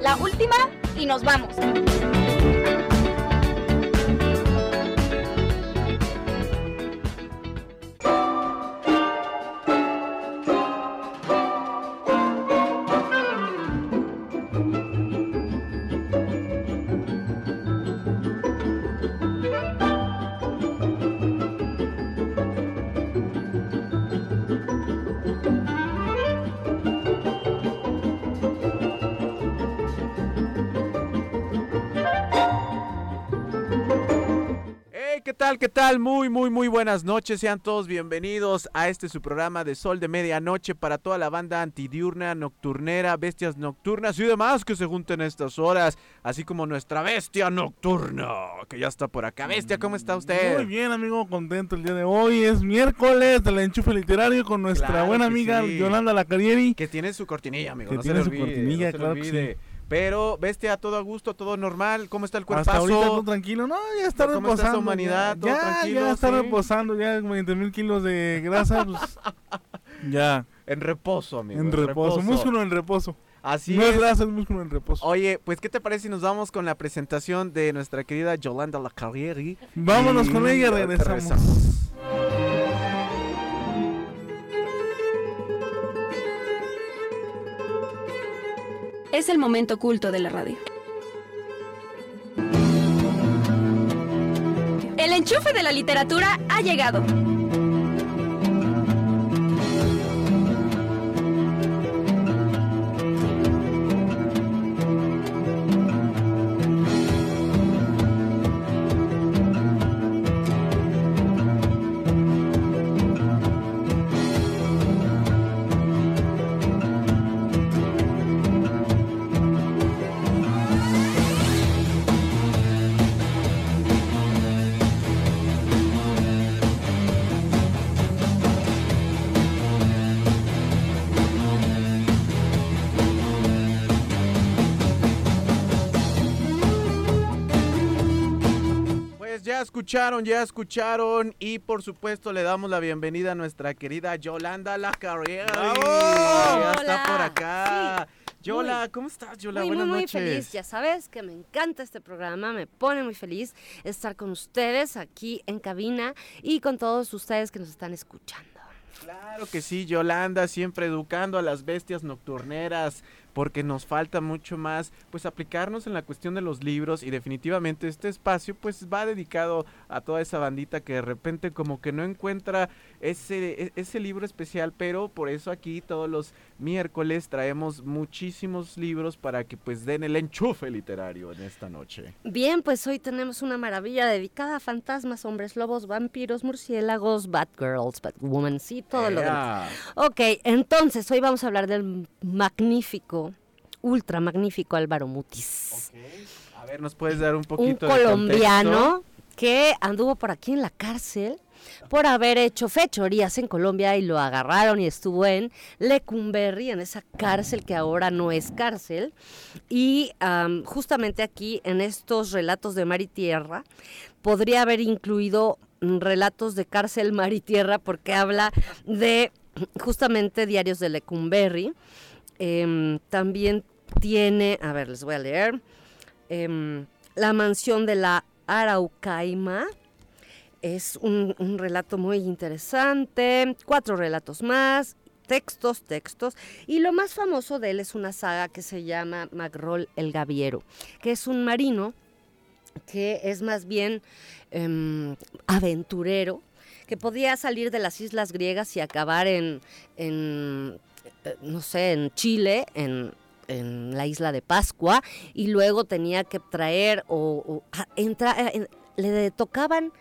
La última y nos vamos. Tal? ¿Qué tal? Muy, muy, muy buenas noches. Sean todos bienvenidos a este su programa de Sol de Medianoche para toda la banda antidiurna, nocturnera, bestias nocturnas y demás que se junten a estas horas, así como nuestra bestia nocturna, que ya está por acá. Bestia, ¿cómo está usted? Muy bien, amigo, contento el día de hoy. Es miércoles del enchufe literario con nuestra Claro buena amiga sí. Yolanda Lacarieri. Que tiene su cortinilla, amigo. Que no tiene se su olvide, cortinilla, no se le claro que. Pero, bestia, todo a gusto, todo normal. ¿Cómo está el Hasta cuerpazo? ahorita todo tranquilo. No, ya está ¿Cómo está esa reposando. humanidad? ¿Todo ya, tranquilo? ya está Sí. reposando, ya 20 mil kilos de grasa. pues, ya, En reposo, amigo. en reposo. Músculo en reposo. Así no es. grasa, es músculo en reposo. Oye, pues, ¿qué te parece si nos vamos con la presentación de nuestra querida Yolanda Lacarrieri? Vámonos Y con ella, ahorita regresamos. Es el momento oculto de la radio. El enchufe de la literatura ha llegado. Escucharon, ya escucharon y por supuesto le damos la bienvenida a nuestra querida Yolanda Lacarrieri. ¡Bravo! Ya está por acá. Sí. Yola, Muy- ¿cómo estás, Yola? muy, Buenas muy, muy noches. feliz. Ya sabes que me encanta este programa, me pone muy feliz estar con ustedes aquí en cabina y con todos ustedes que nos están escuchando. Claro que sí, Yolanda, siempre educando a las bestias nocturneras, porque nos falta mucho más, pues aplicarnos en la cuestión de los libros y definitivamente este espacio pues va dedicado a toda esa bandita que de repente como que no encuentra ese, e- ese libro especial, pero por eso aquí todos los miércoles traemos muchísimos libros para que pues den el enchufe literario en esta noche. Bien, pues hoy tenemos una maravilla dedicada a fantasmas, hombres lobos, vampiros, murciélagos, Batgirls, Batwoman, sí, todo lo demás. Ok, entonces hoy vamos a hablar del magnífico, ultra magnífico Álvaro Mutis. A ver, ¿nos puedes dar un un poquito de colombiano que anduvo por aquí en la cárcel por haber hecho fechorías en Colombia y lo agarraron y estuvo en Lecumberri, en esa cárcel que ahora no es cárcel. Y am, justamente aquí, en estos relatos de mar y tierra, podría haber incluido relatos de cárcel, mar y tierra, porque habla de justamente diarios de Lecumberri. Em, también tiene, a ver, les voy a leer, em, La mansión de la Araucaima. Es un, relato muy interesante, cuatro relatos más, textos, textos, y lo más famoso de él es una saga que se llama Magrol el Gaviero, que es un marino que es más bien em, aventurero, que podía salir de las islas griegas y acabar en, en, eh, no sé, en Chile, en, en la isla de Pascua, y luego tenía que traer o, o eh, en- le tocaban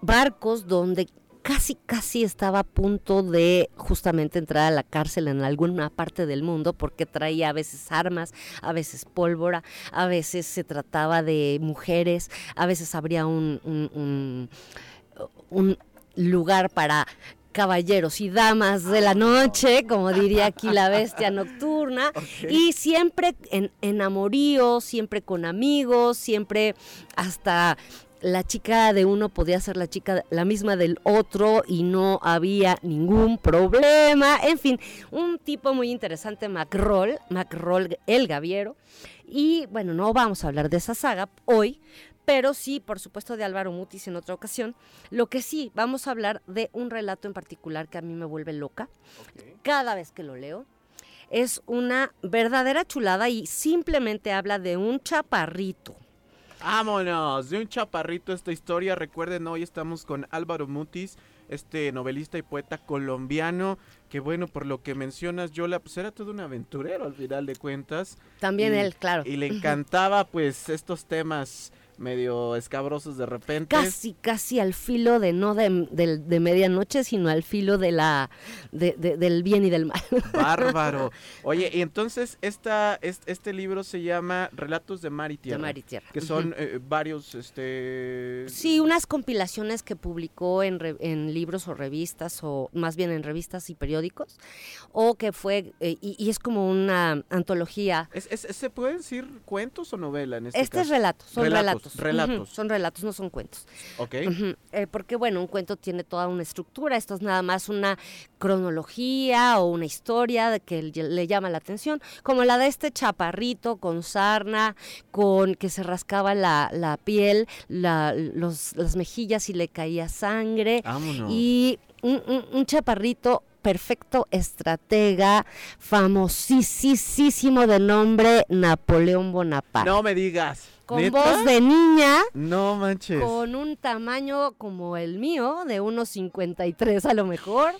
barcos donde casi casi estaba a punto de justamente entrar a la cárcel en alguna parte del mundo porque traía a veces armas, a veces pólvora, a veces se trataba de mujeres, a veces habría un- un lugar para caballeros y damas de la noche, como diría aquí la bestia nocturna, y siempre en, en amorío, siempre con amigos, siempre hasta la chica de uno podía ser la chica la misma del otro y no había ningún problema. En fin, un tipo muy interesante, Macroll, Macroll el Gaviero. Y bueno, no vamos a hablar de esa saga hoy, pero sí, por supuesto, de Álvaro Mutis en otra ocasión. Lo que sí, vamos a hablar de un relato en particular que a mí me vuelve loca cada vez que lo leo. Es una verdadera chulada y simplemente habla de un chaparrito. Vámonos, de un chaparrito esta historia. Recuerden, hoy estamos con Álvaro Mutis, este novelista y poeta colombiano, que bueno, por lo que mencionas, Yola, pues era todo un aventurero al final de cuentas. También Y- él, claro. Y le encantaba pues estos temas medio escabrosos de repente. Casi, casi al filo de no de, del- de medianoche, sino al filo de la de- de- del bien y del mal. Bárbaro. Oye, y entonces esta, es- este libro se llama Relatos de Mar y Tierra. De mar y tierra. Que son eh, varios, este... Sí, unas compilaciones que publicó en, re- en libros o revistas, o más bien en revistas y periódicos, o que fue, eh, y, y es como una antología. ¿Es, es- ¿Se pueden decir cuentos o novela en este, Este es relato, son Relatos, relatos. Relatos. Ujú, son relatos, no son cuentos. Ok. Eh, porque bueno, un cuento tiene toda una estructura, esto es nada más una cronología o una historia de que le le llama la atención, como la de este chaparrito con sarna, con que se rascaba la, la piel, la- los, las mejillas y le caía sangre, Vámonos. y un, un- un chaparrito perfecto estratega, famosísimo de nombre Napoleón Bonaparte. No me digas. Con ¿Neta? voz de niña, No manches. con un tamaño como el mío, de unos 53 a lo mejor,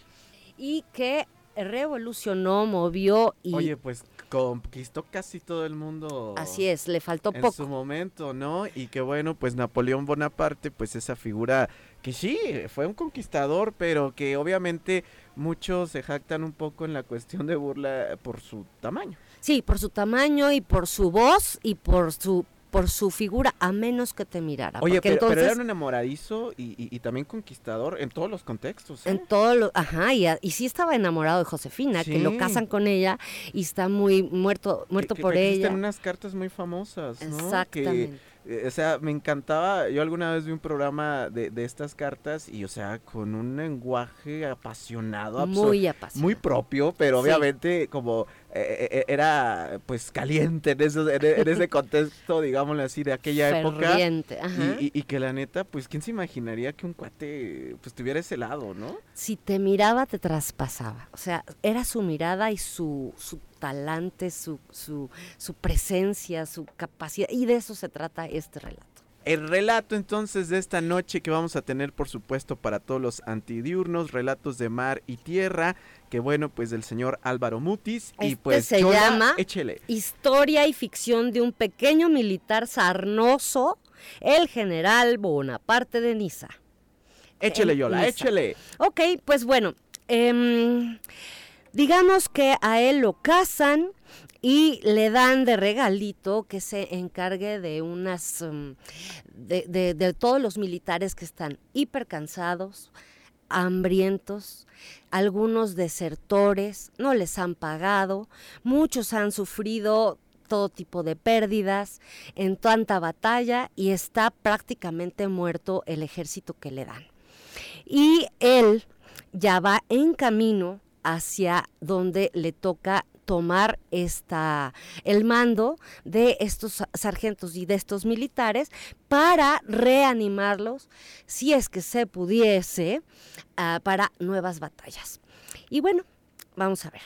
y que revolucionó, movió y Oye, pues conquistó casi todo el mundo. así es, le faltó en poco. su momento, ¿no? Y que bueno, pues Napoleón Bonaparte, pues esa figura que sí, fue un conquistador, pero que obviamente muchos se jactan un poco en la cuestión de burla por su tamaño. Sí, por su tamaño y por su voz y por su por su figura, a menos que te mirara. Oye, pero, era un enamoradizo y, y- y también conquistador en todos los contextos. ¿eh? En todo lo, ajá, y, a- y sí estaba enamorado de Josefina, que lo casan con ella y está muy muerto, muerto que- por que existen ella. unas cartas muy famosas, ¿no? Exactamente. eh, o sea, me encantaba, yo alguna vez vi un programa de, de estas cartas y, o sea, con un lenguaje apasionado, absor- Muy apasionado. muy propio, pero Sí. obviamente como eh, eh, era pues caliente en, esos- en, e- en ese contexto, digámoslo así, de aquella época. Ajá. Y, y- y que la neta, pues, ¿quién se imaginaría que un cuate pues tuviera ese lado, no? si te miraba te traspasaba. O sea, era su mirada y su, su talante, su, su, su presencia, su capacidad. Y de eso se trata este relato. El relato entonces de esta noche que vamos a tener por supuesto para todos los antidiurnos, relatos de mar y tierra, que bueno, pues del señor Álvaro Mutis y Este pues se llama échele. Historia y ficción de un pequeño militar sarnoso, el general Bonaparte de Niza. Échele en Yola, Niza. échele. Ok, pues bueno, em, digamos que a él lo casan y le dan de regalito que se encargue de unas, em, de, todos los militares que están hiper cansados, hambrientos, algunos desertores, no les han pagado, muchos han sufrido todo tipo de pérdidas en tanta batalla y está prácticamente muerto el ejército que le dan. Y él ya va en camino hacia donde le toca tomar esta el mando de estos sa- sargentos y de estos militares para reanimarlos si es que se pudiese ah, para nuevas batallas. Y bueno, vamos a ver.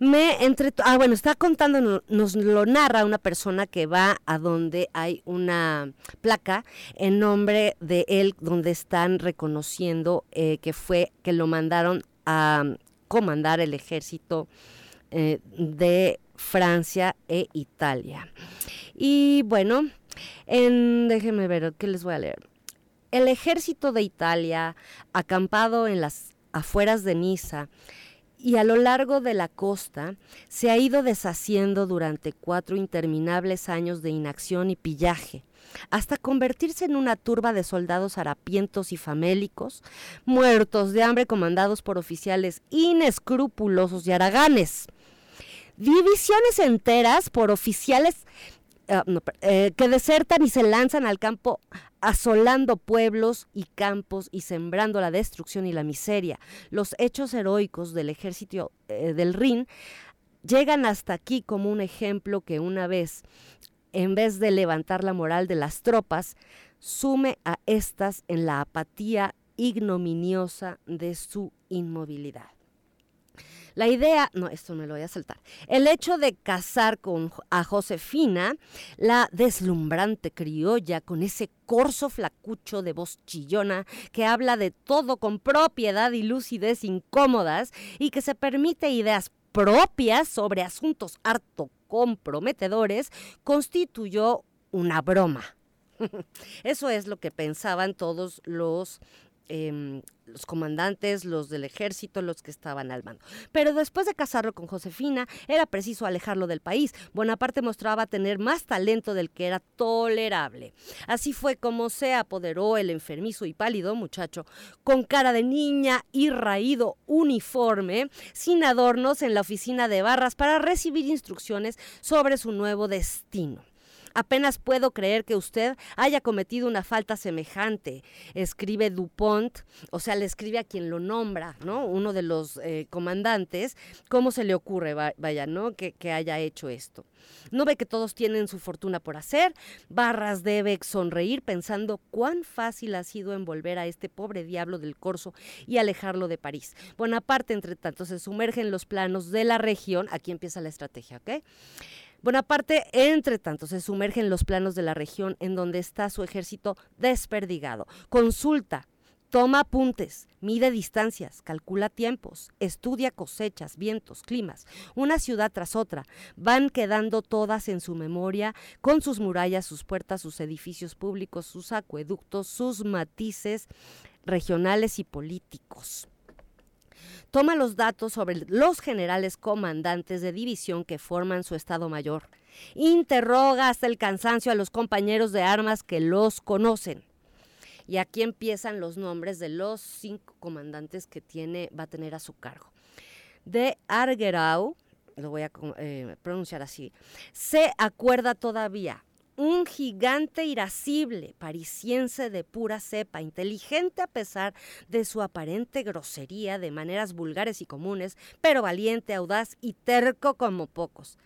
Me entre ah bueno está contando no- nos lo narra una persona que va a donde hay una placa en nombre de él donde están reconociendo eh, que fue que lo mandaron a comandar el ejército eh, de Francia e Italia y bueno en déjenme ver qué les voy a leer el ejército de Italia acampado en las afueras de Niza y a lo largo de la costa se ha ido deshaciendo durante cuatro interminables años de inacción y pillaje, hasta convertirse en una turba de soldados harapientos y famélicos, muertos de hambre comandados por oficiales inescrupulosos y haraganes. Divisiones enteras por oficiales ah, eh, que desertan y se lanzan al campo asolando pueblos y campos y sembrando la destrucción y la miseria. Los hechos heroicos del ejército eh, del Rin llegan hasta aquí como un ejemplo que una vez, en vez de levantar la moral de las tropas, sume a estas en la apatía ignominiosa de su inmovilidad. La idea, no, esto me lo voy a saltar. El hecho de casar con a Josefina, la deslumbrante criolla con ese corso flacucho de voz chillona que habla de todo con propiedad y lucidez incómodas y que se permite ideas propias sobre asuntos harto comprometedores, constituyó una broma. Eso es lo que pensaban todos los, em, los comandantes, los del ejército, los que estaban al mando. Pero después de casarlo con Josefina, era preciso alejarlo del país. Bonaparte mostraba tener más talento del que era tolerable. Así fue como se apoderó el enfermizo y pálido muchacho, con cara de niña y raído uniforme, sin adornos en la oficina de barras para recibir instrucciones sobre su nuevo destino. Apenas puedo creer que usted haya cometido una falta semejante, escribe Dupont, o sea, le escribe a quien lo nombra, ¿no? Uno de los eh, comandantes, ¿cómo se le ocurre, va- vaya, ¿no? Que, que haya hecho esto. ¿No ve que todos tienen su fortuna por hacer? Barras debe sonreír pensando cuán fácil ha sido envolver a este pobre diablo del corso y alejarlo de París. Bonaparte, entre tanto, se sumerge en los planos de la región. Aquí empieza la estrategia, ¿ok? Bonaparte, entre tanto, se sumerge en los planos de la región en donde está su ejército desperdigado. Consulta, toma apuntes, mide distancias, calcula tiempos, estudia cosechas, vientos, climas, una ciudad tras otra. Van quedando todas en su memoria, con sus murallas, sus puertas, sus edificios públicos, sus acueductos, sus matices regionales y políticos. Toma los datos sobre los generales comandantes de división que forman su Estado Mayor. Interroga hasta el cansancio a los compañeros de armas que los conocen. Y aquí empiezan los nombres de los cinco comandantes que tiene, va a tener a su cargo. De Argerau, lo voy a eh, pronunciar así, se acuerda todavía un gigante irascible, parisiense de pura cepa, inteligente a pesar de su aparente grosería, de maneras vulgares y comunes, pero valiente, audaz y terco como pocos.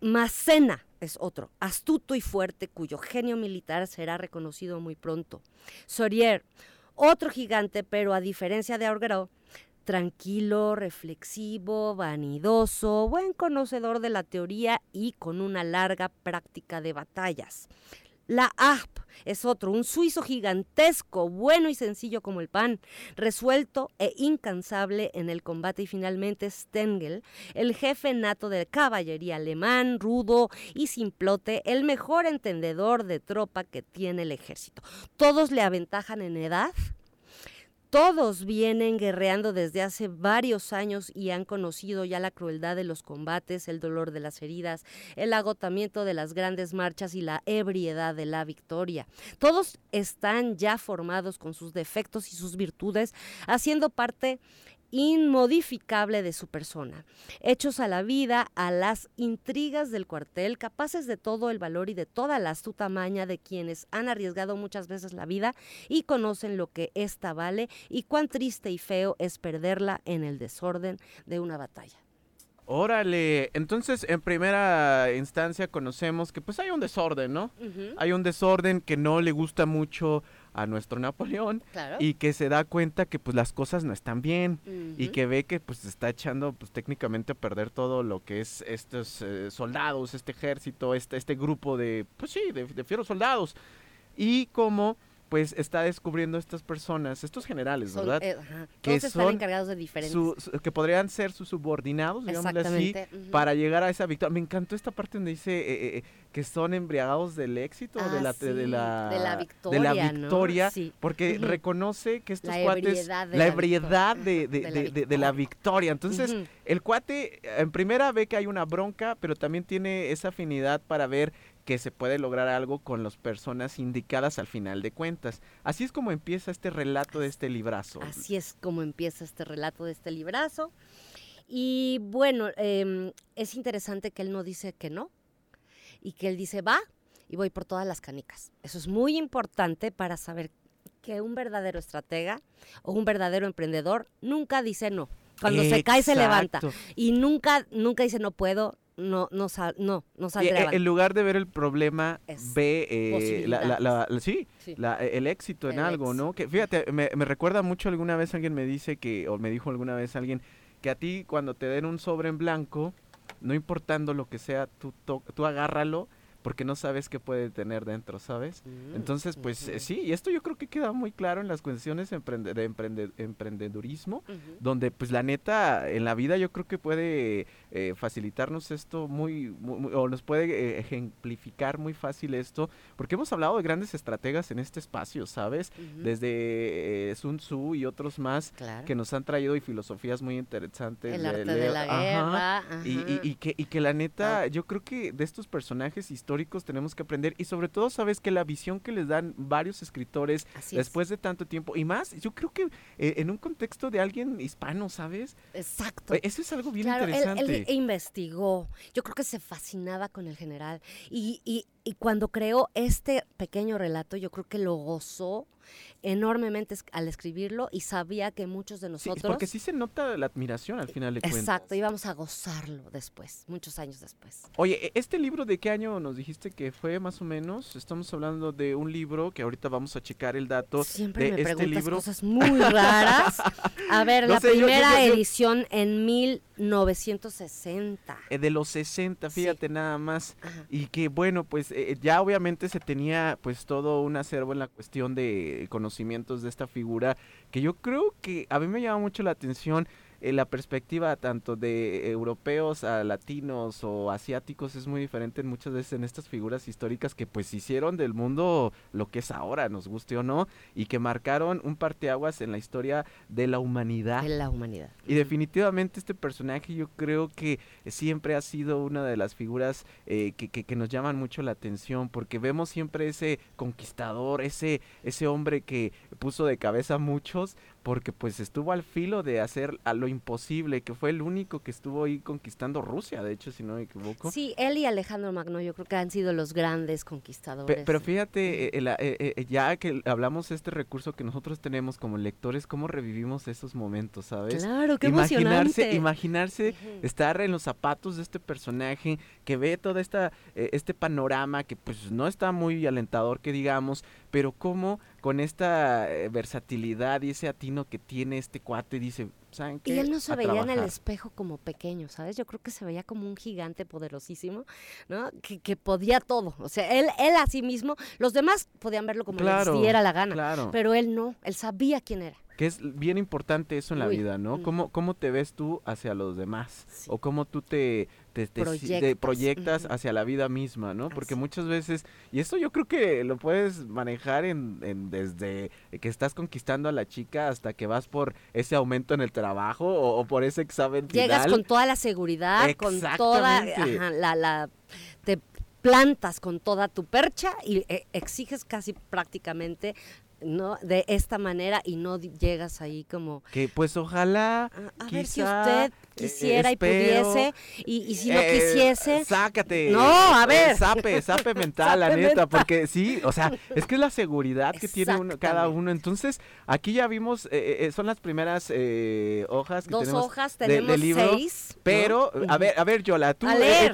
Macena es otro, astuto y fuerte, cuyo genio militar será reconocido muy pronto. Sorier, otro gigante, pero a diferencia de Augereau, tranquilo, reflexivo, vanidoso, buen conocedor de la teoría y con una larga práctica de batallas. La Harpe es otro, un suizo gigantesco, bueno y sencillo como el pan, resuelto e incansable en el combate y finalmente Stengel, el jefe nato de caballería alemán, rudo y simplote, el mejor entendedor de tropa que tiene el ejército. Todos le aventajan en edad, todos vienen guerreando desde hace varios años y han conocido ya la crueldad de los combates, el dolor de las heridas, el agotamiento de las grandes marchas y la ebriedad de la victoria. Todos están ya formados con sus defectos y sus virtudes, haciendo parte inmodificable de su persona, hechos a la vida, a las intrigas del cuartel, capaces de todo el valor y de toda la astuta maña de quienes han arriesgado muchas veces la vida y conocen lo que ésta vale y cuán triste y feo es perderla en el desorden de una batalla. Órale, entonces en primera instancia conocemos que pues hay un desorden, ¿no? Hay un desorden que no le gusta mucho a nuestro Napoleón Claro. y que se da cuenta que pues las cosas no están bien y que ve que pues se está echando pues técnicamente a perder todo lo que es estos eh, soldados, este ejército, este, este grupo de pues sí, de, de fieros soldados y como pues está descubriendo estas personas, estos generales, ¿verdad? eh, ajá. que Todos están son encargados de diferentes. Su- su- que podrían ser sus subordinados, digámosle así, para llegar a esa victoria. Me encantó esta parte donde dice eh, eh, que son embriagados del éxito, de, Ah, la, sí, de, la, de la de victoria, Sí. porque reconoce que estos La cuates, ebriedad la la ebriedad de, la victoria. Entonces, el cuate en primera ve que hay una bronca, pero también tiene esa afinidad para ver que se puede lograr algo con las personas indicadas al final de cuentas. Así es como empieza este relato de este librazo. Así es como empieza este relato de este librazo. Y bueno, em, es interesante que él no dice que no. y que él dice, va y voy por todas las canicas. Eso es muy importante para saber que un verdadero estratega o un verdadero emprendedor nunca dice no. Cuando se cae se levanta y nunca nunca dice no puedo, no no sal, no no eh, avante". en lugar de ver el problema, Es ve eh, la- la- la- la- sí, Sí. la- el éxito en El algo, ¿no? Que fíjate, me, me recuerda mucho alguna vez alguien me dice que, o me dijo alguna vez alguien, que a ti cuando te den un sobre en blanco, no importando lo que sea, tú, tú agárralo porque no sabes qué puede tener dentro, ¿sabes? Mm, Entonces, pues eh, ujú, sí, y esto yo creo que queda muy claro en las cuestiones emprende- de emprende- emprendedurismo, ujú. donde pues la neta en la vida yo creo que puede eh, facilitarnos esto muy, muy- muy- o nos puede eh, ejemplificar muy fácil esto, porque hemos hablado de grandes estrategas en este espacio, ¿sabes? Ujú. Desde eh, Sun Tzu y otros más Claro. que nos han traído y filosofías muy interesantes. el de arte de Leo- la Ajá. guerra. Y, y- ajá. y que, y que la neta, yo creo que de estos personajes históricos tenemos que aprender y sobre todo sabes que la visión que les dan varios escritores Así es. después de tanto tiempo y más, yo creo que eh, en un contexto de alguien hispano, ¿sabes? Exacto. Eh, Eso es algo bien Claro, él- interesante. Él, investigó. Yo creo que se fascinaba con el general. Y, y- y cuando creó este pequeño relato, yo creo que lo gozó enormemente al escribirlo y sabía que muchos de Sí, nosotros. porque sí se nota la admiración al final de cuentas. Exacto, íbamos a gozarlo después, muchos años después. Oye, e- ¿este libro de qué año nos dijiste que fue más o menos? Estamos hablando de un libro que ahorita vamos a checar el dato Siempre de me este preguntas libro. cosas muy raras. A ver, No la sé, yo- yo- primera yo- yo- edición en 1960. eh, de los 60, Sí. fíjate nada más. Ajá. Y que bueno, pues eh, ya obviamente se tenía pues todo un acervo en la cuestión de conocimientos de esta figura, que yo creo que a mí me llama mucho la atención eh, la perspectiva tanto de europeos a latinos o asiáticos es muy diferente en muchas veces en estas figuras históricas que pues hicieron del mundo lo que es ahora, nos guste o no, y que marcaron un parteaguas en la historia de la humanidad. De la humanidad. Y definitivamente este personaje yo creo que siempre ha sido una de las figuras eh, que, que- que nos llaman mucho la atención porque vemos siempre ese conquistador, ese, ese hombre que puso de cabeza a muchos porque pues estuvo al filo de hacer a lo imposible, que fue el único que estuvo ahí conquistando Rusia, de hecho, si no me equivoco. Sí, él y Alejandro Magno yo creo que han sido los grandes Pe- conquistadores. pero fíjate, eh, eh, eh, ya que hablamos de este recurso que nosotros tenemos como lectores, cómo revivimos esos momentos, ¿sabes? Claro, qué imaginarse, emocionante. imaginarse estar en los zapatos de este personaje que ve todo esta, eh, este panorama que pues no está muy alentador que digamos, pero cómo con esta eh, versatilidad y ese atino que tiene este cuate dice, ¿saben qué? Y él no se A veía en el trabajar". espejo como pequeño, ¿sabes? Yo creo que se veía como un gigante poderosísimo, ¿no? Que, que podía todo. O sea, él, él a sí mismo, los demás podían verlo como Claro, les diera la gana. Claro, Pero él no, él sabía quién era. que es bien importante eso en la vida, ¿no? mm. ¿Cómo, ¿Cómo te ves tú hacia los demás? Sí. O cómo tú te, te, te Proyectas, hacia la vida misma, ¿no? Porque Así. muchas veces, y esto yo creo que lo puedes manejar en, en desde que estás conquistando a la chica hasta que vas por ese aumento en el trabajo o, o por ese examen Llegas con toda la seguridad, con toda ajá, la, la te plantas con toda tu percha y eh, exiges casi prácticamente no de esta manera y no llegas ahí como Que pues ojalá... a, a ver si quizá, eh, quisiera y pudiese y, y si no Eh, quisiese Sácate. No, a eh, ver. Sape, sape mental, la neta. Porque sí, o sea, es que es la seguridad que tiene uno, cada uno. Entonces, aquí ya vimos, eh, eh, son las primeras eh, hojas que dos tenemos. hojas de- tenemos libro, seis ¿no? Pero, a ver, a ver, Yola, tú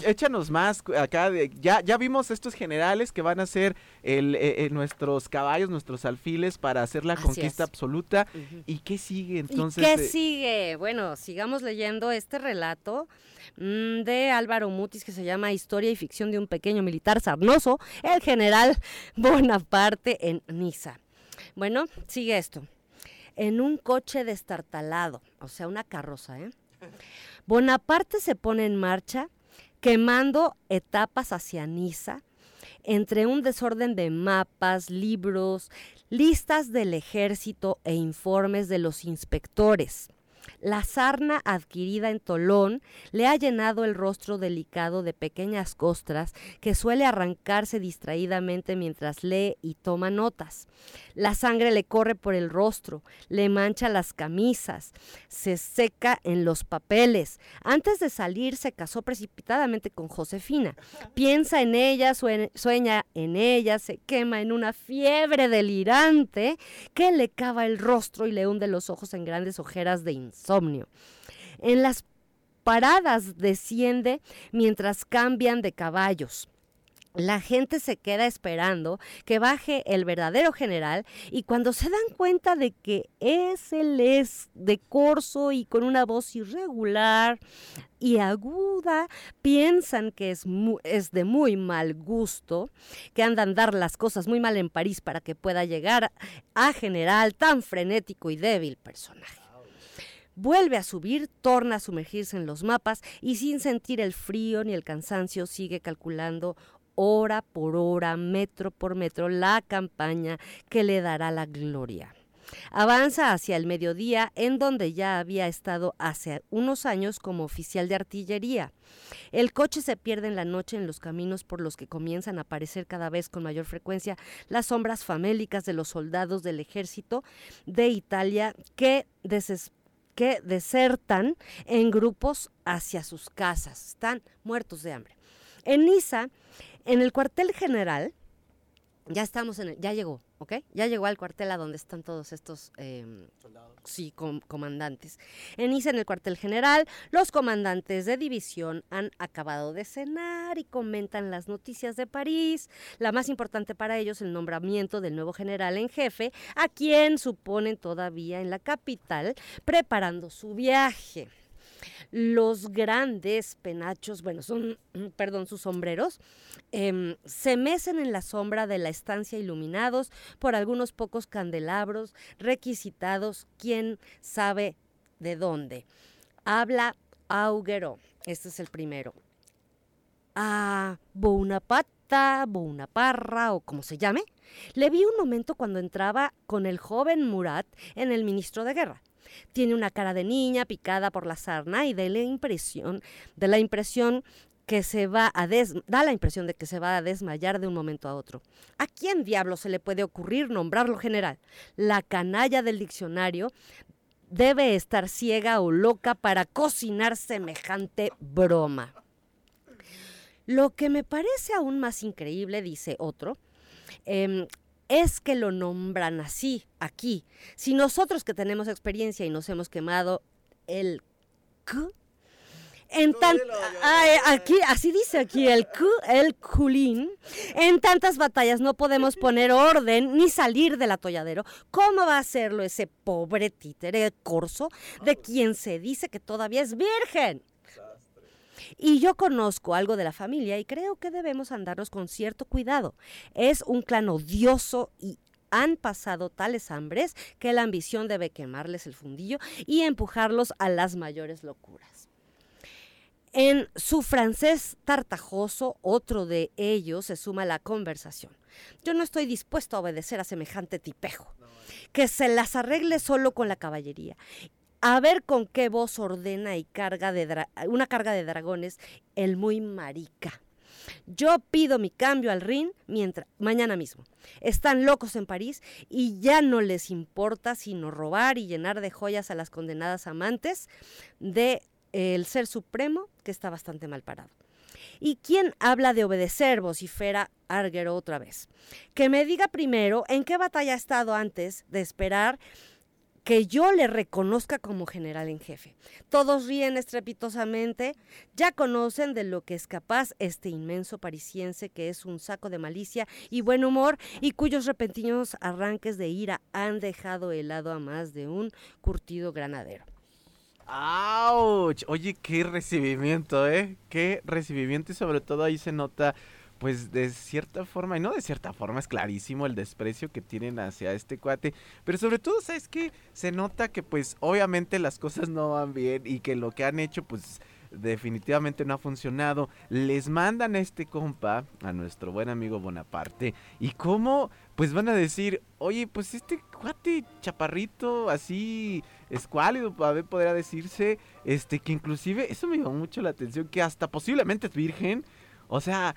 échanos más acá. de- ya, ya vimos estos generales que van a ser el, eh, eh, nuestros caballos, nuestros alfiles para hacer la Así conquista es. absoluta. ¿Y qué sigue entonces? ¿Y qué sigue? Bueno, sigamos leyendo este relato mm, de Álvaro Mutis que se llama Historia y ficción de un pequeño militar sarnoso, el general Bonaparte en Niza. Bueno, sigue esto. En un coche destartalado, o sea, una carroza, ¿eh? Bonaparte se pone en marcha, quemando etapas hacia Niza, entre un desorden de mapas, libros, listas del ejército e informes de los inspectores. La sarna adquirida en Tolón le ha llenado el rostro delicado de pequeñas costras que suele arrancarse distraídamente mientras lee y toma notas. La sangre le corre por el rostro, le mancha las camisas, se seca en los papeles. Antes de salir se casó precipitadamente con Josefina. Piensa en ella, sueña en ella, se quema en una fiebre delirante que le cava el rostro y le hunde los ojos en grandes ojeras de insomnio. En las paradas desciende mientras cambian de caballos. La gente se queda esperando que baje el verdadero general y cuando se dan cuenta de que es el es de corso y con una voz irregular y aguda, piensan que es, es de muy mal gusto, que andan dar las cosas muy mal en París para que pueda llegar a general tan frenético y débil personaje vuelve a subir, torna a sumergirse en los mapas y sin sentir el frío ni el cansancio sigue calculando hora por hora, metro por metro, la campaña que le dará la gloria. Avanza hacia el mediodía, en donde ya había estado hace unos años como oficial de artillería. El coche se pierde en la noche en los caminos por los que comienzan a aparecer cada vez con mayor frecuencia las sombras famélicas de los soldados del ejército de Italia que desesperan que desertan en grupos hacia sus casas, están muertos de hambre. En Niza, en el cuartel general, ya estamos en el, ya llegó, ¿ok? Ya llegó al cuartel a donde están todos estos em, sí, comandantes. En Niza, en el cuartel general, los comandantes de división han acabado de cenar y comentan las noticias de París. La más importante para ellos, el nombramiento del nuevo general en jefe, a quien suponen todavía en la capital, preparando su viaje. Los grandes penachos, bueno, son, perdón, sus sombreros, em, se mecen en la sombra de la estancia iluminados por algunos pocos candelabros requisitados, quién sabe de dónde. Habla Auguero, este es el primero. A Bonapata, Bonaparra o como se llame, le vi un momento cuando entraba con el joven Murat en el ministro de guerra. Tiene una cara de niña picada por la sarna y la impresión, de la impresión que se va a da la impresión de que se va a desmayar de un momento a otro. ¿A quién diablo se le puede ocurrir nombrarlo general? La canalla del diccionario debe estar ciega o loca para cocinar semejante broma. Lo que me parece aún más increíble, dice otro, em, es que lo nombran así aquí. Si nosotros que tenemos experiencia y nos hemos quemado el Q, en tan, aquí, así dice aquí el el culín. En tantas batallas no podemos poner orden ni salir del atolladero. ¿Cómo va a hacerlo ese pobre títere corso de quien se dice que todavía es virgen? Y yo conozco algo de la familia y creo que debemos andarnos con cierto cuidado. Es un clan odioso y han pasado tales hambres que la ambición debe quemarles el fundillo y empujarlos a las mayores locuras. En su francés tartajoso, otro de ellos se suma a la conversación. Yo no estoy dispuesto a obedecer a semejante tipejo, que se las arregle solo con la caballería a ver con qué voz ordena y carga de una carga de dragones el muy marica. Yo pido mi cambio al ring mientras mañana mismo. Están locos en París y ya no les importa sino robar y llenar de joyas a las condenadas amantes de el ser supremo que está bastante mal parado. ¿Y quién habla de obedecer? vocifera Arguero otra vez. Que me diga primero en qué batalla ha estado antes de esperar que yo le reconozca como general en jefe. Todos ríen estrepitosamente, ya conocen de lo que es capaz este inmenso parisiense que es un saco de malicia y buen humor y cuyos repentinos arranques de ira han dejado helado a más de un curtido granadero. ¡Auch! Oye, qué recibimiento, ¿eh? Qué recibimiento y sobre todo ahí se nota pues de cierta forma, y no de cierta forma, es clarísimo el desprecio que tienen hacia este cuate, pero sobre todo, ¿sabes que Se nota que pues obviamente las cosas no van bien y que lo que han hecho pues definitivamente no ha funcionado. Les mandan a este compa, a nuestro buen amigo Bonaparte, y cómo, pues van a decir, oye, pues este cuate chaparrito, así escuálido, podría decirse, este, que inclusive, eso me llamó mucho la atención, que hasta posiblemente es virgen, o sea,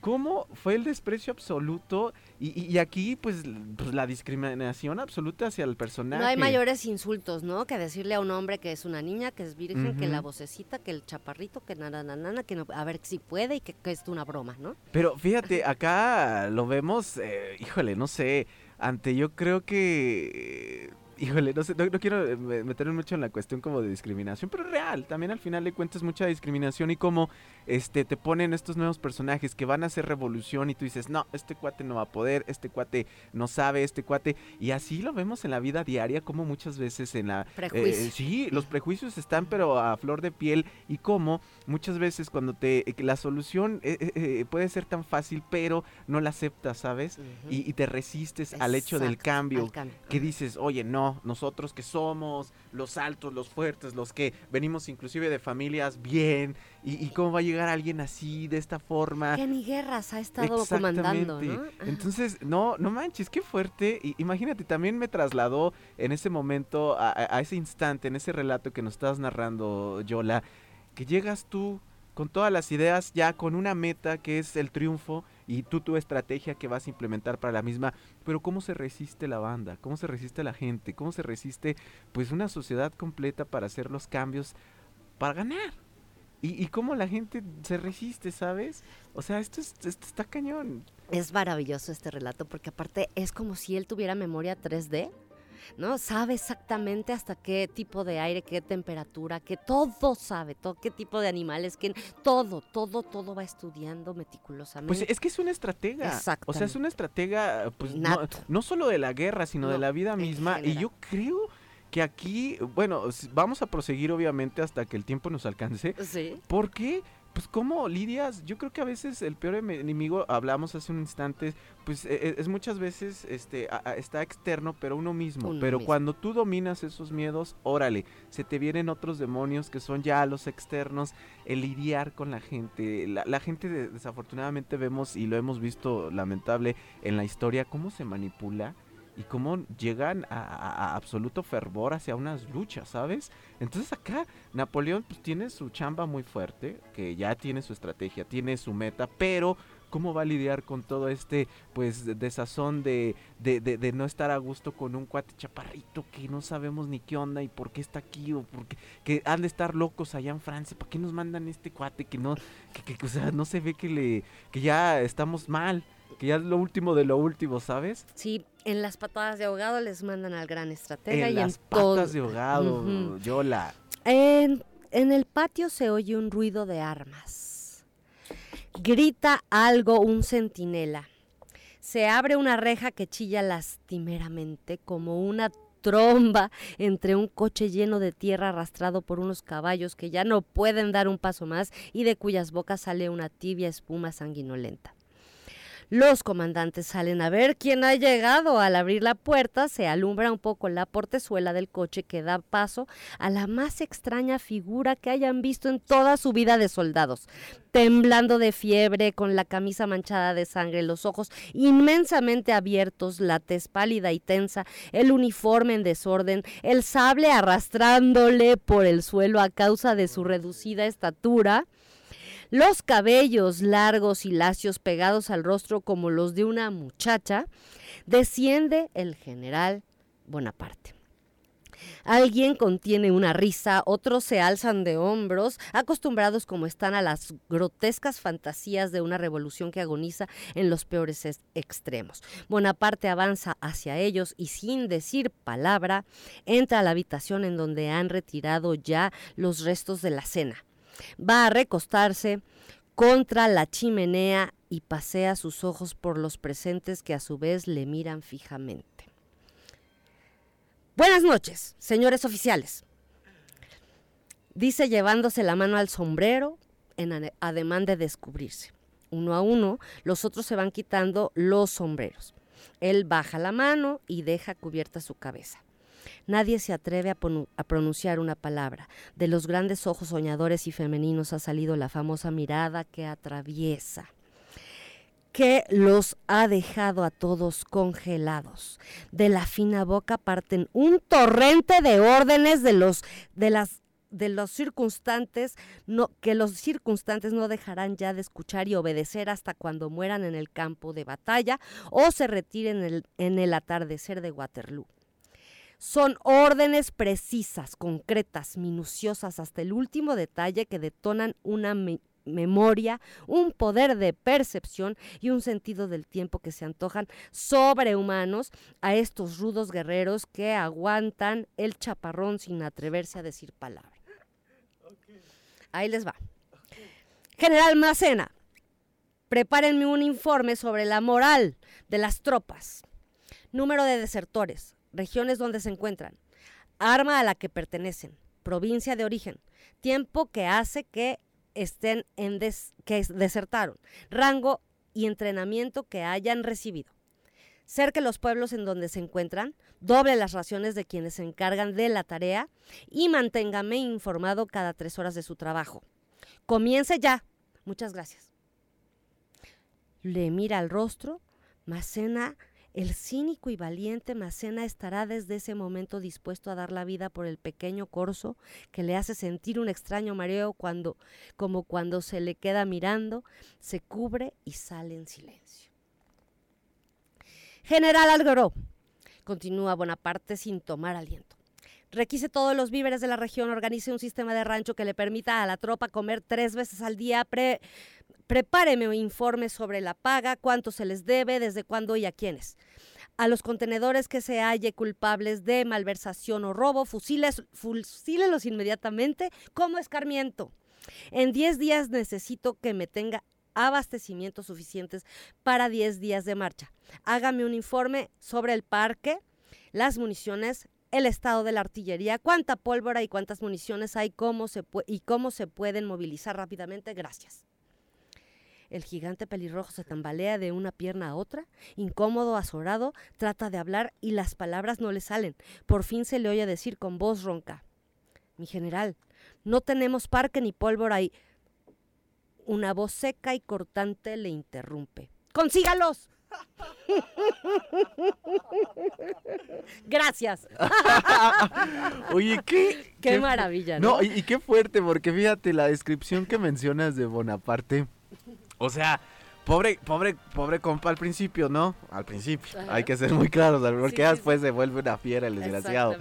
cómo fue el desprecio absoluto y, y- aquí pues, pues, la discriminación absoluta hacia el personaje. No hay mayores insultos, ¿no? Que decirle a un hombre que es una niña, que es virgen, que la vocecita, que el chaparrito, que nana, que no, a ver si puede y que, que es una broma, ¿no? Pero fíjate, acá lo vemos, eh, híjole, no sé, ante yo creo que... Híjole, no sé, no, no quiero eh, me- meterme mucho en la cuestión como de discriminación, pero real, también al final le cuentas mucha discriminación y cómo este, te ponen estos nuevos personajes que van a hacer revolución y tú dices, no, este cuate no va a poder, este cuate no sabe, este cuate... Y así lo vemos en la vida diaria, como muchas veces en la... eh, sí, los prejuicios están pero a flor de piel y cómo muchas veces cuando te... eh, la solución eh, puede ser tan fácil, pero no la aceptas, ¿sabes? Y, y te resistes al hecho del cambio. Que dices, oye, no, nosotros que somos los altos, los fuertes, los que venimos inclusive de familias bien, y, y cómo va a llegar alguien así, de esta forma. Que ni guerras ha estado comandando. Entonces, no, no manches, qué fuerte. Y, imagínate, también me trasladó en ese momento, a, a- a ese instante, en ese relato que nos estás narrando, Yola, que llegas tú con todas las ideas, ya con una meta que es el triunfo y tú tu estrategia que vas a implementar para la misma, pero cómo se resiste la banda, cómo se resiste la gente, cómo se resiste pues una sociedad completa para hacer los cambios para ganar. Y, cómo la gente se resiste, ¿sabes? O sea, esto, es- esto está cañón. Es maravilloso este relato porque aparte es como si él tuviera memoria 3D, ¿no? Sabe exactamente hasta qué tipo de aire, qué temperatura, que todo sabe, todo, qué tipo de animales, que todo, todo, todo va estudiando meticulosamente. Pues es que es una estratega. O sea, es una estratega, pues no, no solo de la guerra, sino de la vida misma. Y yo creo que aquí, bueno, vamos a proseguir obviamente hasta que el tiempo nos alcance. Sí. Porque, pues, ¿cómo lidias? Yo creo que a veces el peor enemigo, hablamos hace un instante, pues e- e- es, muchas veces este a- a- está externo, pero uno mismo. Uno pero mismo. cuando tú dominas esos miedos, órale, se te vienen otros demonios que son ya los externos, el lidiar con la gente. La, la gente, de- desafortunadamente, vemos y lo hemos visto lamentable en la historia, cómo se manipula. Y cómo llegan a, absoluto fervor hacia unas luchas, ¿sabes? Entonces acá Napoleón pues tiene su chamba muy fuerte, que ya tiene su estrategia, tiene su meta, pero cómo va a lidiar con todo este pues de- desazón de, de, de- de no estar a gusto con un cuate chaparrito que no sabemos ni qué onda y por qué está aquí o por qué que han de estar locos allá en Francia, ¿para qué nos mandan este cuate que no que, que, o sea, no se ve que le que ya estamos mal, que ya es lo último de lo último, ¿sabes? Sí, en las patadas de ahogado les mandan al gran estratega En y las en todo. patas de ahogado. Yola. En, en el patio se oye un ruido de armas. Grita algo un centinela. Se abre una reja que chilla lastimeramente como una tromba entre un coche lleno de tierra arrastrado por unos caballos que ya no pueden dar un paso más y de cuyas bocas sale una tibia espuma sanguinolenta. Los comandantes salen a ver quién ha llegado. Al abrir la puerta se alumbra un poco la portezuela del coche que da paso a la más extraña figura que hayan visto en toda su vida de soldados. Temblando de fiebre, con la camisa manchada de sangre, los ojos inmensamente abiertos, la tez pálida y tensa, el uniforme en desorden, el sable arrastrándole por el suelo a causa de su reducida estatura. Los cabellos largos y lacios pegados al rostro como los de una muchacha, desciende el general Bonaparte. Alguien contiene una risa, otros se alzan de hombros, acostumbrados como están a las grotescas fantasías de una revolución que agoniza en los peores es- extremos. Bonaparte avanza hacia ellos y sin decir palabra entra a la habitación en donde han retirado ya los restos de la cena. Va a recostarse contra la chimenea y pasea sus ojos por los presentes que a su vez le miran fijamente. Buenas noches, señores oficiales. Dice llevándose la mano al sombrero en ade- ademán de descubrirse. Uno a uno, los otros se van quitando los sombreros. Él baja la mano y deja cubierta su cabeza. Nadie se atreve a, pronunciar una palabra. De los grandes ojos soñadores y femeninos ha salido la famosa mirada que atraviesa que los ha dejado a todos congelados. De la fina boca parten un torrente de órdenes de los de las de los circunstantes que los circunstantes no dejarán ya de escuchar y obedecer hasta cuando mueran en el campo de batalla o se retiren en el atardecer de Waterloo. Son órdenes precisas, concretas, minuciosas hasta el último detalle que detonan una me- memoria, un poder de percepción y un sentido del tiempo que se antojan sobrehumanos a estos rudos guerreros que aguantan el chaparrón sin atreverse a decir palabra. Ahí les va. General Macena, prepárenme un informe sobre la moral de las tropas, número de desertores, regiones donde se encuentran, arma a la que pertenecen, provincia de origen, tiempo que hace que estén en des- que es- desertaron, rango y entrenamiento que hayan recibido. Cerque los pueblos en donde se encuentran, doble las raciones de quienes se encargan de la tarea y manténgame informado cada tres horas de su trabajo. Comience ya. Muchas gracias. Le mira al rostro, Macena, el cínico y valiente Macena estará desde ese momento dispuesto a dar la vida por el pequeño corso que le hace sentir un extraño mareo cuando, como cuando se le queda mirando, se cubre y sale en silencio. General Algaró, continúa Bonaparte sin tomar aliento. Requise todos los víveres de la región, organice un sistema de rancho que le permita a la tropa comer tres veces al día, pre- prepáreme un informe sobre la paga, cuánto se les debe, desde cuándo y a quiénes. A los contenedores que se halle culpables de malversación o robo, fusiles, fusílelos inmediatamente como escarmiento. En 10 días necesito que me tenga abastecimientos suficientes para 10 días de marcha. Hágame un informe sobre el parque, las municiones, el estado de la artillería, cuánta pólvora y cuántas municiones hay cómo se y cómo se pueden movilizar rápidamente. Gracias. El gigante pelirrojo se tambalea de una pierna a otra, incómodo, azorado, trata de hablar y las palabras no le salen. Por fin se le oye decir con voz ronca. Mi general, no tenemos parque ni pólvora y... Una voz seca y cortante le interrumpe. ¡Consígalos! Gracias. Oye, qué... Qué maravilla, ¿no? No, y, y qué fuerte, porque fíjate, la descripción que mencionas de Bonaparte. O sea, pobre, pobre, pobre compa al principio, ¿no? Al principio. Ajá. Hay que ser muy claros, porque Sí, sí, después se vuelve una fiera el desgraciado.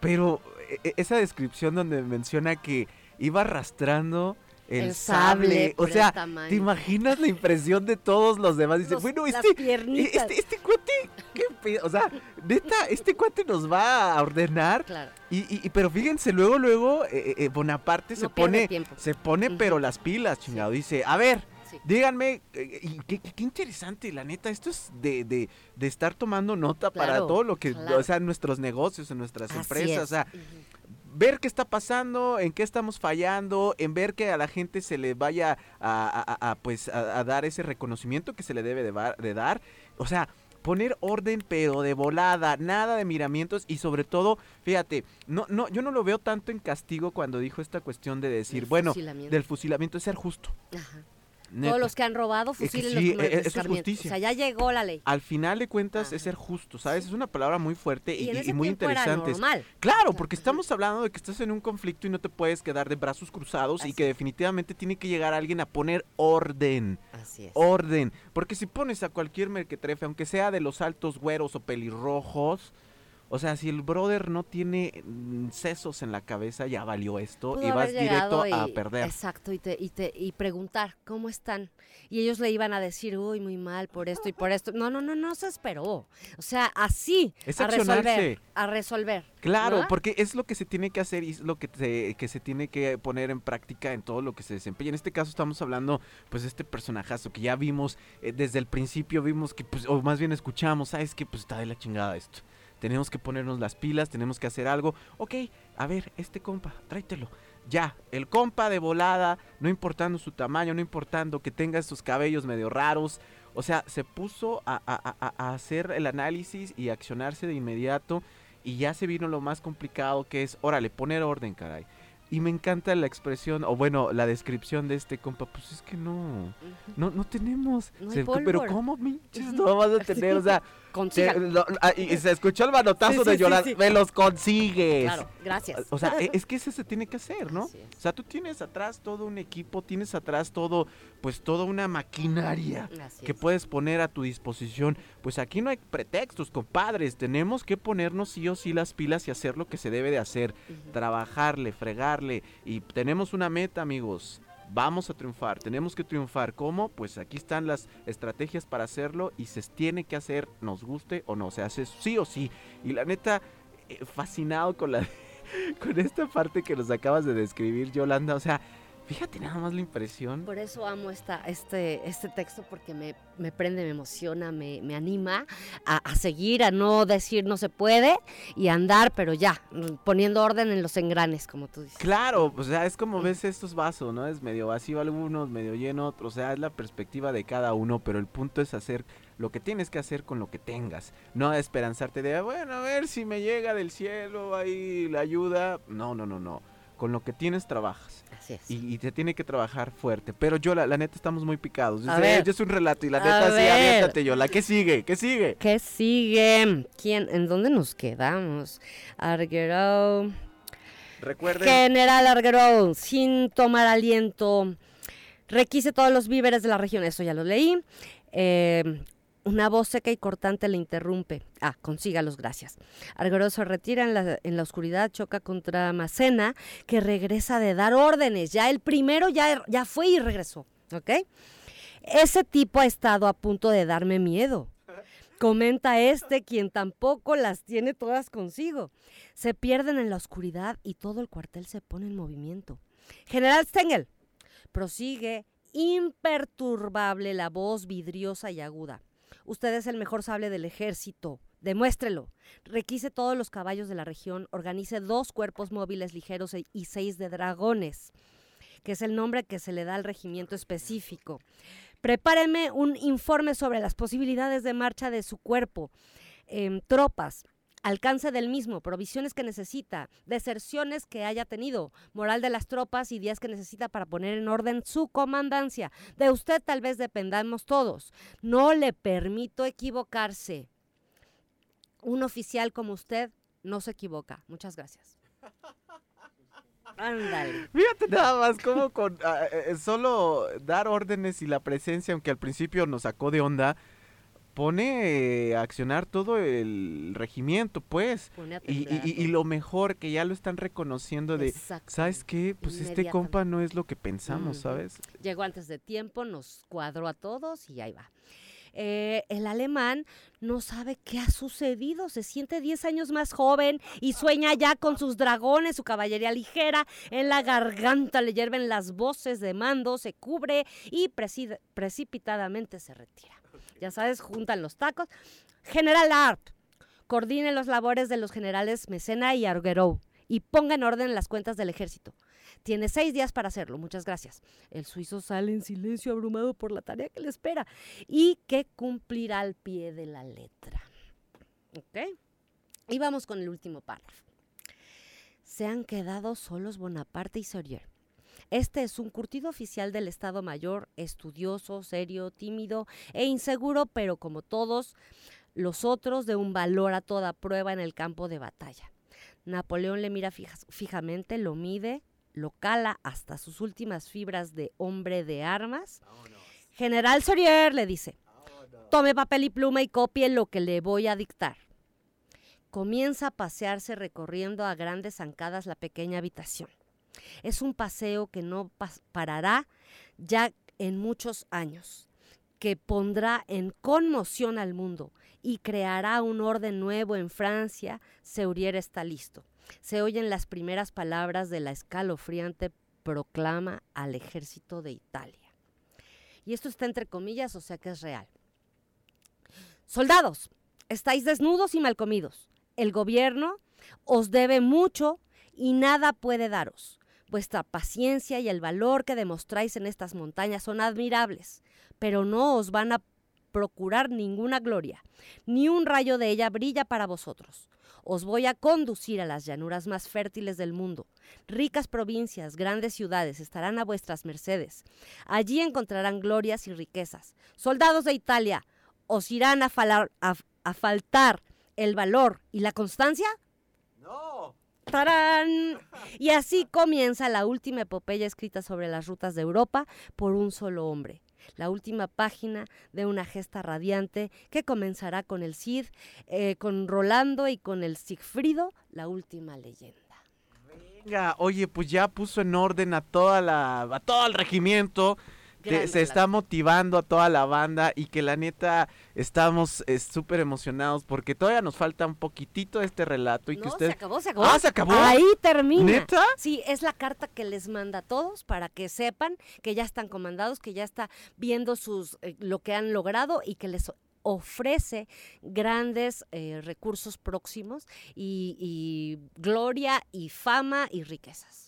Pero e- e- esa descripción donde menciona que iba arrastrando el, El sable, o sea. ¿te imaginas la impresión de todos los demás? Dice, Los- bueno, este, este, este cuate, ¿qué O sea, neta, este cuate nos va a ordenar. Claro. Y, y- y- pero fíjense, luego, luego, eh, eh, Bonaparte se No pone, tiempo. se pone, pero las pilas, chingado. Dice, a ver, Sí. díganme, eh, qué, qué- qué interesante, la neta, esto es de, de, de estar tomando nota para todo lo que, claro. o sea, nuestros negocios, en nuestras Así empresas, o sea, ver qué está pasando, en qué estamos fallando, en ver que a la gente se le vaya a, a- a- a, pues a, dar ese reconocimiento que se le debe de, dar, o sea, poner orden pero de volada, nada de miramientos y sobre todo, fíjate, no no yo no lo veo tanto en castigo cuando dijo esta cuestión de decir, bueno, del fusilamiento es ser justo. Ajá. Neta. Todos los que han robado, que fusilen sí, los e- eso es O justicia. sea, ya llegó la ley. Al final de cuentas Ajá. es ser justo, ¿sabes? Es una palabra muy fuerte y, Y y- muy interesante. normal. Claro, porque estamos hablando de que estás en un conflicto y no te puedes quedar de brazos cruzados y que definitivamente tiene que llegar alguien a poner orden. Así es. Orden. Porque si pones a cualquier merquetrefe, aunque sea de los altos güeros o pelirrojos, o sea, si el brother no tiene mm, sesos en la cabeza, ya valió esto Pudo y vas directo a perder. Exacto, y, te, y, te, y preguntar, ¿cómo están? Y ellos le iban a decir, uy, muy mal por esto y por esto. No, no, no, no se esperó. O sea, así, Es a resolver. A resolver. Claro, ¿no? porque es lo que se tiene que hacer y es lo que, te- que se tiene que poner en práctica en todo lo que se desempeña. En este caso estamos hablando pues de este personajazo que ya vimos eh, desde el principio, vimos que pues, o más bien escuchamos, sabes que pues está de la chingada esto. Tenemos que ponernos las pilas, tenemos que hacer algo. Ok, a ver, este compa, tráetelo. Ya, el compa de volada, no importando su tamaño, no importando que tenga sus cabellos medio raros. O sea, se puso a, a- a- a hacer el análisis y accionarse de inmediato. y ya se vino lo más complicado que es, órale, poner orden, caray. Y me encanta la expresión, o bueno, la descripción de este compa, pues es que no, no, no tenemos. No hay Se- pero. ¿cómo, minches? No vas a tener, o sea, Consiga. se, lo- ah, y se escuchó el manotazo Sí, sí, de sí. me los consigues. Claro, gracias. O sea, e- es que eso se tiene que hacer, ¿no? O sea, tú tienes atrás todo un equipo, tienes atrás todo, pues toda una maquinaria Así que es. puedes poner a tu disposición. Pues aquí no hay pretextos, compadres. Tenemos que ponernos sí o sí las pilas y hacer lo que se debe de hacer. Trabajarle, fregarle. Y tenemos una meta, amigos. Vamos a triunfar, tenemos que triunfar. ¿Cómo? Pues aquí están las estrategias para hacerlo y se tiene que hacer, nos guste o no, se hace sí o sí. Y la neta, eh, fascinado con la con esta parte que nos acabas de describir, Yolanda. O sea, fíjate nada más la impresión. Por eso amo esta, este, este texto porque me, me prende, me emociona, me, me anima a, a seguir, a no decir no se puede y a andar, pero ya, poniendo orden en los engranes, como tú dices. Claro, o sea, es como ves estos vasos, ¿no? Es medio vacío algunos, medio lleno otros, o sea, es la perspectiva de cada uno, pero el punto es hacer lo que tienes que hacer con lo que tengas, no esperanzarte de, bueno, a ver si me llega del cielo ahí la ayuda, no, no, no, no, con lo que tienes trabajas. Así es. Y, y te tiene que trabajar fuerte. Pero yo, la, la neta, estamos muy picados. Yo sé, yo soy un relato y la neta, sí, aviéntate, Yola. ¿Qué sigue? ¿Qué sigue? ¿Qué sigue? ¿Quién? ¿En dónde nos quedamos? Arguero. Recuerden. General Arguero, sin tomar aliento, requise todos los víveres de la región. Eso ya lo leí. Eh, una voz seca y cortante le interrumpe. Ah, consígalos, gracias. Arguero se retira en la, en la oscuridad, choca contra Macena, que regresa de dar órdenes. Ya el primero ya, ya fue y regresó. ¿Ok? Ese tipo ha estado a punto de darme miedo. Comenta este, quien tampoco las tiene todas consigo. Se pierden en la oscuridad y todo el cuartel se pone en movimiento. General Stengel, prosigue imperturbable la voz vidriosa y aguda. Usted es el mejor sable del ejército. Demuéstrelo. Requise todos los caballos de la región, organice dos cuerpos móviles ligeros e- y seis de dragones, que es el nombre que se le da al regimiento específico. Prepáreme un informe sobre las posibilidades de marcha de su cuerpo, em, tropas, alcance del mismo, provisiones que necesita, deserciones que haya tenido, moral de las tropas y días que necesita para poner en orden su comandancia. De usted tal vez dependamos todos. No le permito equivocarse. Un oficial como usted no se equivoca. Muchas gracias. Ándale. Fíjate nada más como con ah, eh, solo dar órdenes y la presencia, aunque al principio nos sacó de onda, pone a accionar todo el regimiento, pues. Y, y- y- lo mejor, que ya lo están reconociendo de, Exacto. ¿sabes qué? Pues este compa no es lo que pensamos. ¿sabes? Llegó antes de tiempo, nos cuadró a todos y ahí va. Eh, el alemán no sabe qué ha sucedido, se siente 10 años más joven y sueña ya con sus dragones, su caballería ligera, en la garganta le hierven las voces de mando, se cubre y precipitadamente se retira. Ya sabes, juntan los tacos. General Art, coordine los labores de los generales Mecena y Arguerou y ponga en orden las cuentas del ejército. Tiene seis días para hacerlo. Muchas gracias. El suizo sale en silencio, abrumado por la tarea que le espera y que cumplirá al pie de la letra. ¿Ok? Y vamos con el último párrafo. Se han quedado solos Bonaparte y Sorier. Este es un curtido oficial del Estado Mayor, estudioso, serio, tímido e inseguro, pero como todos los otros, de un valor a toda prueba en el campo de batalla. Napoleón le mira fija- fijamente, lo mide, lo cala hasta sus últimas fibras de hombre de armas. General Sorier le dice, tome papel y pluma y copie lo que le voy a dictar. Comienza a pasearse recorriendo a grandes zancadas la pequeña habitación. Es un paseo que no parará ya en muchos años, que pondrá en conmoción al mundo y creará un orden nuevo en Francia. Seurier está listo. Se oyen las primeras palabras de la escalofriante proclama al ejército de Italia. Y esto está entre comillas, o sea que es real. Soldados, estáis desnudos y mal comidos. El gobierno os debe mucho y nada puede daros. Vuestra paciencia y el valor que demostráis en estas montañas son admirables, pero no os van a procurar ninguna gloria, ni un rayo de ella brilla para vosotros. Os voy a conducir a las llanuras más fértiles del mundo. Ricas provincias, grandes ciudades estarán a vuestras mercedes. Allí encontrarán glorias y riquezas. Soldados de Italia, ¿os irán a, falar- faltar el valor y la constancia? No. ¡Tarán! Y así comienza la última epopeya escrita sobre las rutas de Europa por un solo hombre. La última página de una gesta radiante que comenzará con el Cid, eh, con Rolando y con el Sigfrido, la última leyenda. Venga, oye, pues ya puso en orden a toda la, a todo el regimiento. Gran se está motivando a toda la banda y que la neta estamos eh, súper emocionados porque todavía nos falta un poquitito de este relato y que usted... se acabó, se acabó. Ah, ¿se acabó? Ahí termina. ¿Neta? Sí, es la carta que les manda a todos para que sepan que ya están comandados, que ya está viendo sus eh, lo que han logrado y que les ofrece grandes eh, recursos próximos y, y gloria y fama y riquezas.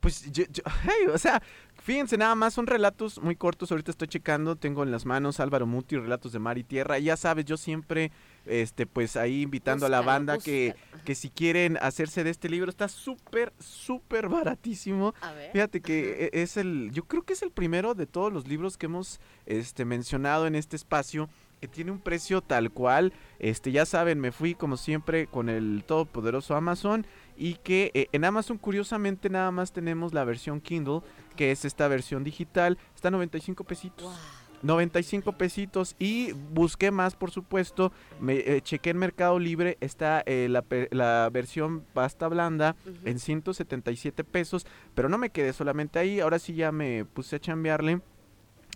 Pues yo, yo- hey, o sea, fíjense nada más, son relatos muy cortos, ahorita estoy checando, tengo en las manos Álvaro Muti, relatos de mar y tierra, y ya sabes, yo siempre, este, pues ahí invitando a la banda que, que si quieren hacerse de este libro, está súper, súper baratísimo. A ver. Fíjate que e- es el, yo creo que es el primero de todos los libros que hemos este, mencionado en este espacio que tiene un precio tal cual. Este, ya saben, me fui como siempre con el todopoderoso Amazon y que eh, en Amazon curiosamente nada más tenemos la versión Kindle, que es esta versión digital, está a 95 pesitos. Guau. 95 pesitos. Y busqué más por supuesto, me eh, chequé en Mercado Libre, está eh, la, la versión pasta blanda en 177 pesos, pero no me quedé solamente ahí, ahora sí ya me puse a chambearle.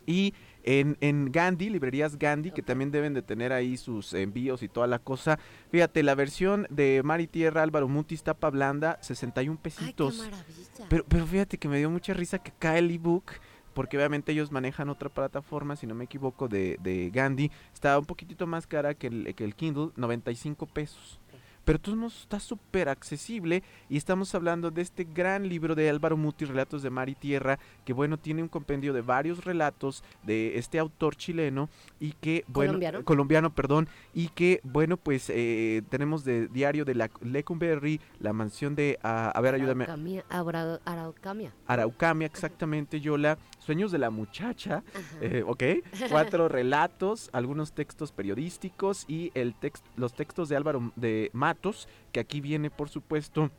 Y en, en Gandhi, librerías Gandhi, que también deben de tener ahí sus envíos y toda la cosa. Fíjate, la versión de Mar y Tierra Álvaro Mutis tapa blanda, 61 Ay, qué pesitos. maravilla. Pero, pero fíjate que me dio mucha risa que cae el ebook, porque obviamente ellos manejan otra plataforma, si no me equivoco, de, de Gandhi. Está un poquitito más cara que el, que el Kindle, 95 pesos. Pero todos modos está súper accesible y estamos hablando de este gran libro de Álvaro Muti, Relatos de Mar y Tierra, que bueno, tiene un compendio de varios relatos de este autor chileno y que, bueno, Colombiano. colombiano, perdón, y que, bueno, pues eh, tenemos de Diario de la Lecumberri, La Mansión de, ah, a ver, ayúdame, Araucamia. Araucamia. Araucamia, exactamente, Yola. Sueños de la muchacha, eh, ok. Cuatro relatos, algunos textos periodísticos y el text, los textos de Álvaro de Que aquí viene, por supuesto,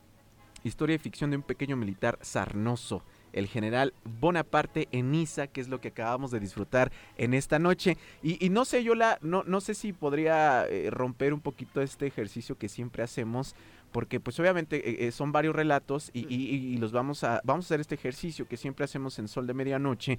historia y ficción de un pequeño militar sarnoso. El general Bonaparte en Niza, que es lo que acabamos de disfrutar en esta noche. Y, no sé, Yola, no, no sé si podría eh, romper un poquito este ejercicio que siempre hacemos porque pues obviamente eh, eh, son varios relatos y, los vamos a vamos a hacer este ejercicio que siempre hacemos en Sol de Medianoche,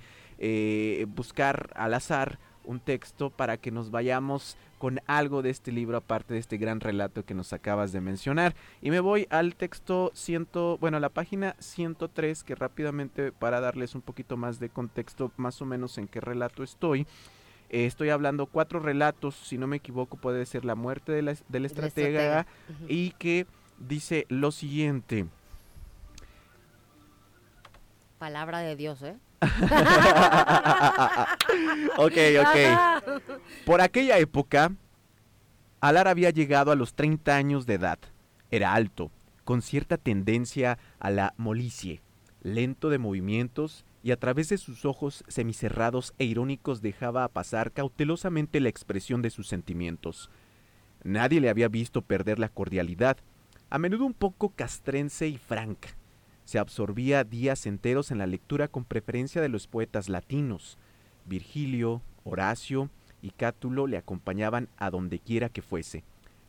buscar al azar un texto para que nos vayamos con algo de este libro aparte de este gran relato que nos acabas de mencionar y me voy al texto 100, bueno, a la página 103 que rápidamente para darles un poquito más de contexto más o menos en qué relato estoy. eh, estoy hablando cuatro relatos, si no me equivoco puede ser la muerte de la- del estratega, y que dice lo siguiente. Palabra de Dios, ¿eh? ok, ok. Por aquella época, Alar había llegado a los 30 años de edad. Era alto, con cierta tendencia a la molicie, lento de movimientos y a través de sus ojos semicerrados e irónicos dejaba pasar cautelosamente la expresión de sus sentimientos. Nadie le había visto perder la cordialidad, a menudo un poco castrense y franca. Se absorbía días enteros en la lectura con preferencia de los poetas latinos. Virgilio, Horacio y Cátulo le acompañaban a donde quiera que fuese.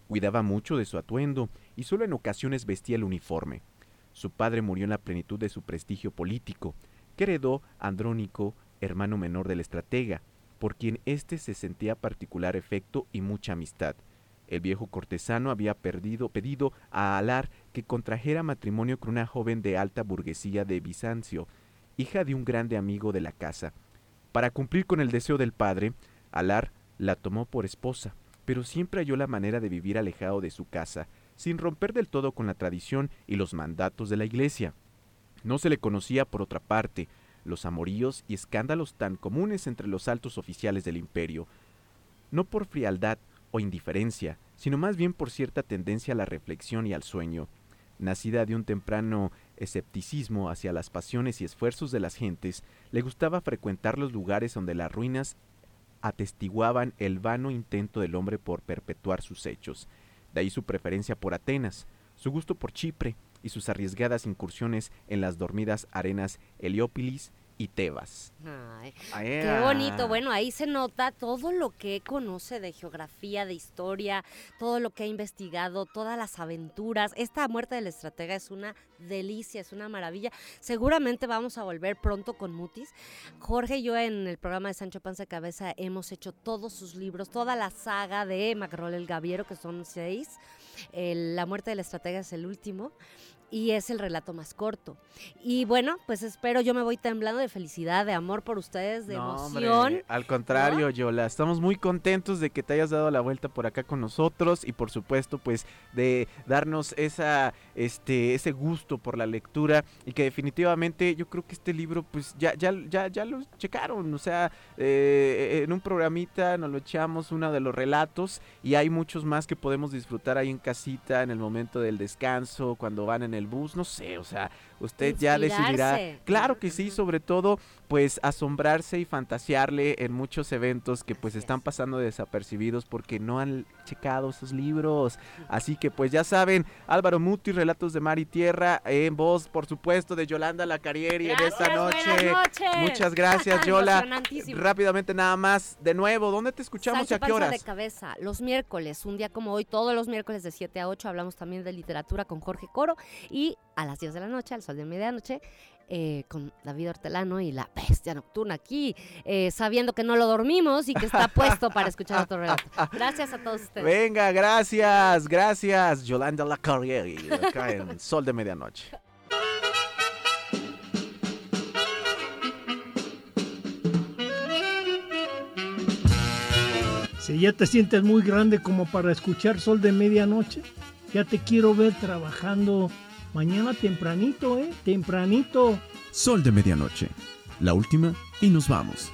Cuidaba mucho de su atuendo y solo en ocasiones vestía el uniforme. Su padre murió en la plenitud de su prestigio político, que heredó Andrónico, hermano menor del estratega, por quien éste se sentía particular efecto y mucha amistad. El viejo cortesano había perdido, pedido a Alar que contrajera matrimonio con una joven de alta burguesía de Bizancio, hija de un grande amigo de la casa. Para cumplir con el deseo del padre, Alar la tomó por esposa, pero siempre halló la manera de vivir alejado de su casa, sin romper del todo con la tradición y los mandatos de la iglesia. No se le conocía, por otra parte, los amoríos y escándalos tan comunes entre los altos oficiales del imperio. No por frialdad o indiferencia, sino más bien por cierta tendencia a la reflexión y al sueño. Nacida de un temprano escepticismo hacia las pasiones y esfuerzos de las gentes, le gustaba frecuentar los lugares donde las ruinas atestiguaban el vano intento del hombre por perpetuar sus hechos. De ahí su preferencia por Atenas, su gusto por Chipre y sus arriesgadas incursiones en las dormidas arenas Heliópolis y Tebas. Ay, Ay, Qué bonito. Bueno, ahí se nota todo lo que conoce de geografía, de historia, todo lo que ha investigado, todas las aventuras. Esta muerte del estratega es una delicia, es una maravilla. Seguramente vamos a volver pronto con Mutis. Jorge y yo en el programa de Sancho Panza de Cabeza hemos hecho todos sus libros, toda la saga de Macrol el Gaviero, que son seis. El- la muerte del estratega es el último y es el relato más corto. Y bueno, pues espero, yo me voy temblando de felicidad, de amor por ustedes, de No, hombre, emoción. al contrario, Yola, estamos muy contentos de que te hayas dado la vuelta por acá con nosotros y por supuesto, pues, de darnos esa, este, ese gusto por la lectura y que definitivamente yo creo que este libro, pues, ya, ya, ya, ya lo checaron, o sea, eh, en un programita nos lo echamos uno de los relatos y hay muchos más que podemos disfrutar ahí en casita, en el momento del descanso, cuando van en el bus, no sé, o sea, usted ya decidirá. Claro que sí, sobre todo, pues asombrarse y fantasearle en muchos eventos que pues Así están es. pasando desapercibidos porque no han checado esos libros. Así que pues ya saben, Álvaro Muti, Relatos de Mar y Tierra, en voz, por supuesto, de Yolanda Lacarieri en esta noche. Muchas gracias, Yola. Rápidamente nada más, de nuevo, ¿dónde te escuchamos Sancho y a qué horas? de cabeza, los miércoles, un día como hoy, todos los miércoles de 7 a 8 hablamos también de literatura con Jorge Coro y a las 10 de la noche, al sol de medianoche, eh, con David Hortelano y la bestia nocturna aquí, eh, sabiendo que no lo dormimos y que está puesto para escuchar otro relato. Gracias a todos ustedes. Venga, gracias, gracias, Yolanda Lacarieri, acá en Sol de Medianoche. Si ya te sientes muy grande como para escuchar sol de medianoche, ya te quiero ver trabajando mañana tempranito, ¿eh? Tempranito. Sol de medianoche. La última y nos vamos.